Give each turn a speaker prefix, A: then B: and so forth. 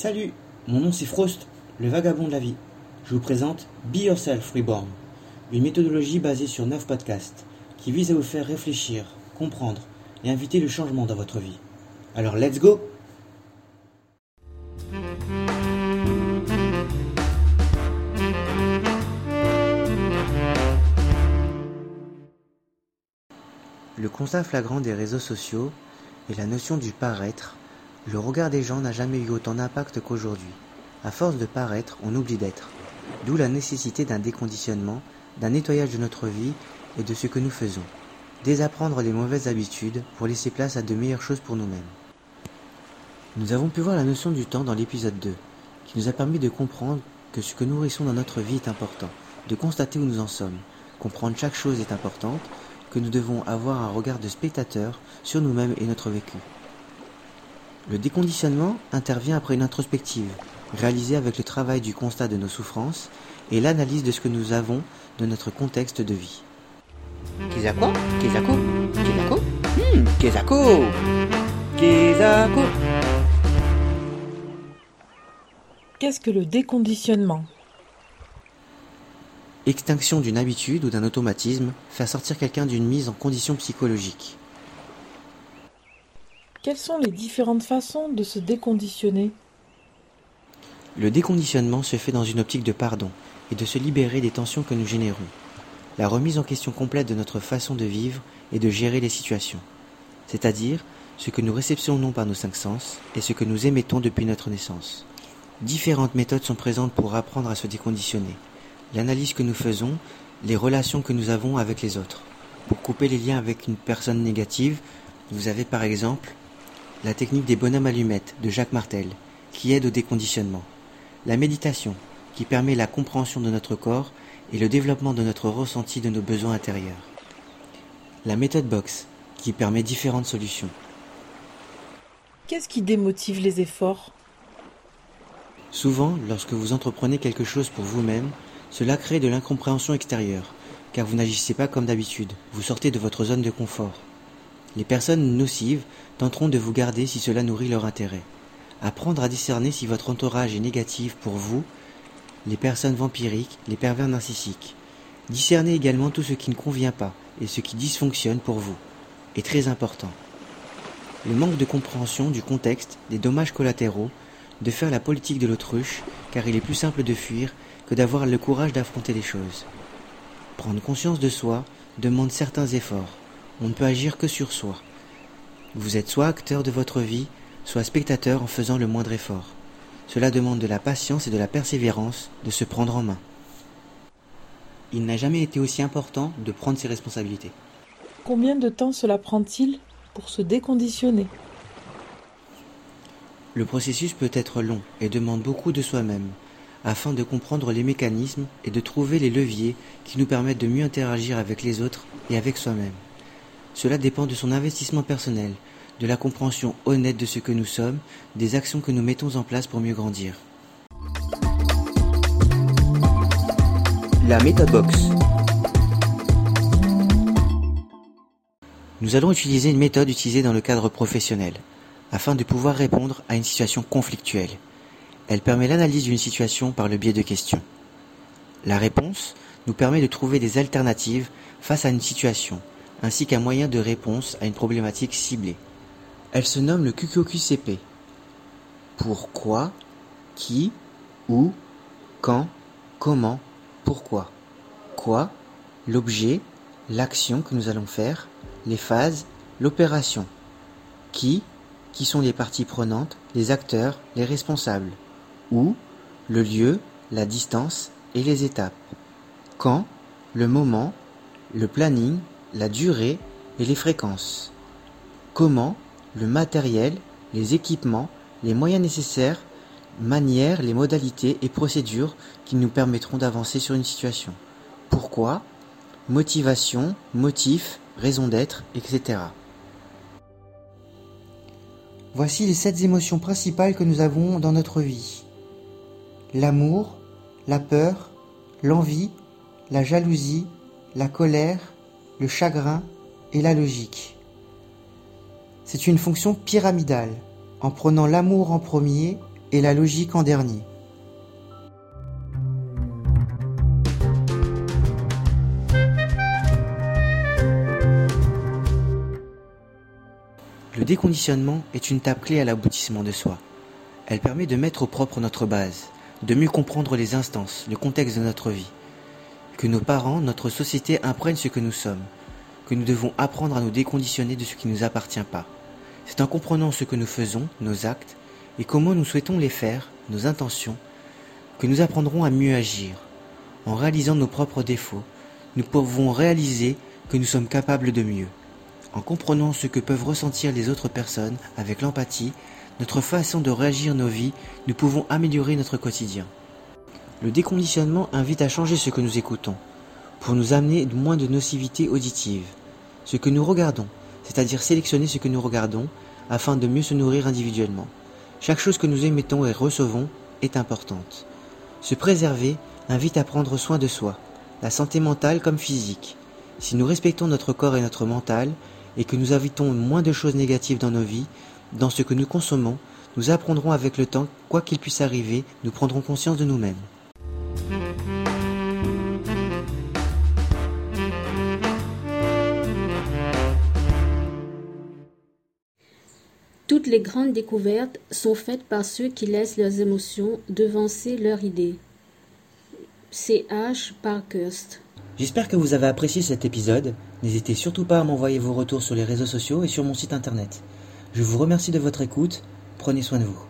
A: Salut, mon nom c'est Frost, le vagabond de la vie. Je vous présente Be Yourself Reborn, une méthodologie basée sur 9 podcasts qui vise à vous faire réfléchir, comprendre et inviter le changement dans votre vie. Alors let's go Le constat flagrant des réseaux sociaux et la notion du paraître, le regard des gens n'a jamais eu autant d'impact qu'aujourd'hui. À force de paraître, on oublie d'être. D'où la nécessité d'un déconditionnement, d'un nettoyage de notre vie et de ce que nous faisons. Désapprendre les mauvaises habitudes pour laisser place à de meilleures choses pour nous-mêmes. Nous avons pu voir la notion du temps dans l'épisode 2, qui nous a permis de comprendre que ce que nous nourrissons dans notre vie est important, de constater où nous en sommes. Comprendre chaque chose est importante, que nous devons avoir un regard de spectateur sur nous-mêmes et notre vécu. Le déconditionnement intervient après une introspective, réalisée avec le travail du constat de nos souffrances et l'analyse de ce que nous avons de notre contexte de vie.
B: Hmm,
C: Qu'est-ce que le déconditionnement?
A: Extinction d'une habitude ou d'un automatisme, faire sortir quelqu'un d'une mise en condition psychologique.
C: Quelles sont les différentes façons de se déconditionner
A: Le déconditionnement se fait dans une optique de pardon et de se libérer des tensions que nous générons. La remise en question complète de notre façon de vivre et de gérer les situations, c'est-à-dire ce que nous réceptionnons par nos cinq sens et ce que nous émettons depuis notre naissance. Différentes méthodes sont présentes pour apprendre à se déconditionner. L'analyse que nous faisons, les relations que nous avons avec les autres. Pour couper les liens avec une personne négative, vous avez par exemple la technique des bonhommes allumettes de Jacques Martel, qui aide au déconditionnement. La méditation, qui permet la compréhension de notre corps et le développement de notre ressenti de nos besoins intérieurs. La méthode Box, qui permet différentes solutions.
C: Qu'est-ce qui démotive les efforts?
A: Souvent, lorsque vous entreprenez quelque chose pour vous-même, cela crée de l'incompréhension extérieure, car vous n'agissez pas comme d'habitude, vous sortez de votre zone de confort. Les personnes nocives tenteront de vous garder si cela nourrit leur intérêt. Apprendre à discerner si votre entourage est négatif pour vous, les personnes vampiriques, les pervers narcissiques. Discerner également tout ce qui ne convient pas et ce qui dysfonctionne pour vous est très important. Le manque de compréhension du contexte, des dommages collatéraux, de faire la politique de l'autruche, car il est plus simple de fuir que d'avoir le courage d'affronter les choses. Prendre conscience de soi demande certains efforts. On ne peut agir que sur soi. Vous êtes soit acteur de votre vie, soit spectateur en faisant le moindre effort. Cela demande de la patience et de la persévérance de se prendre en main. Il n'a jamais été aussi important de prendre ses responsabilités.
C: Combien de temps cela prend-il pour se déconditionner?
A: Le processus peut être long et demande beaucoup de soi-même, afin de comprendre les mécanismes et de trouver les leviers qui nous permettent de mieux interagir avec les autres et avec soi-même. Cela dépend de son investissement personnel, de la compréhension honnête de ce que nous sommes, des actions que nous mettons en place pour mieux grandir.
B: La méthode Box
A: Nous allons utiliser une méthode utilisée dans le cadre professionnel, afin de pouvoir répondre à une situation conflictuelle. Elle permet l'analyse d'une situation par le biais de questions. La réponse nous permet de trouver des alternatives face à une situation, ainsi qu'un moyen de réponse à une problématique ciblée. Elle se nomme le QQQCP. Pourquoi, qui, où, quand, comment, pourquoi. Quoi, l'objet, l'action que nous allons faire, les phases, l'opération. Qui, qui sont les parties prenantes, les acteurs, les responsables. Où, le lieu, la distance et les étapes. Quand, le moment, le planning, la durée et les fréquences. Comment, le matériel, les équipements, les moyens nécessaires, manières, les modalités et procédures qui nous permettront d'avancer sur une situation. Pourquoi, motivation, motif, raison d'être, etc. Voici les sept émotions principales que nous avons dans notre vie. L'amour, la peur, l'envie, la jalousie, la colère, le chagrin et la logique. C'est une fonction pyramidale. En prenant l'amour en premier, et la logique en dernier. Le déconditionnement est une tape clé à l'aboutissement de soi. Elle permet de mettre au propre notre base, de mieux comprendre les instances, le contexte de notre vie. Que nos parents, notre société imprègnent ce que nous sommes, que nous devons apprendre à nous déconditionner de ce qui ne nous appartient pas. C'est en comprenant ce que nous faisons, nos actes, et comment nous souhaitons les faire, nos intentions, que nous apprendrons à mieux agir. En réalisant nos propres défauts, nous pouvons réaliser que nous sommes capables de mieux. En comprenant ce que peuvent ressentir les autres personnes avec l'empathie, notre façon de réagir nos vies, nous pouvons améliorer notre quotidien. Le déconditionnement invite à changer ce que nous écoutons, pour nous amener moins de nocivité auditive. Ce que nous regardons, c'est-à-dire sélectionner ce que nous regardons, afin de mieux se nourrir individuellement. Chaque chose que nous émettons et recevons est importante. Se préserver invite à prendre soin de soi, la santé mentale comme physique. Si nous respectons notre corps et notre mental, et que nous invitons moins de choses négatives dans nos vies, dans ce que nous consommons, nous apprendrons avec le temps, quoi qu'il puisse arriver, nous prendrons conscience de nous-mêmes.
D: Toutes les grandes découvertes sont faites par ceux qui laissent leurs émotions devancer leurs idées. C. H. Parkhurst.
A: J'espère que vous avez apprécié cet épisode. N'hésitez surtout pas à m'envoyer vos retours sur les réseaux sociaux et sur mon site internet. Je vous remercie de votre écoute. Prenez soin de vous.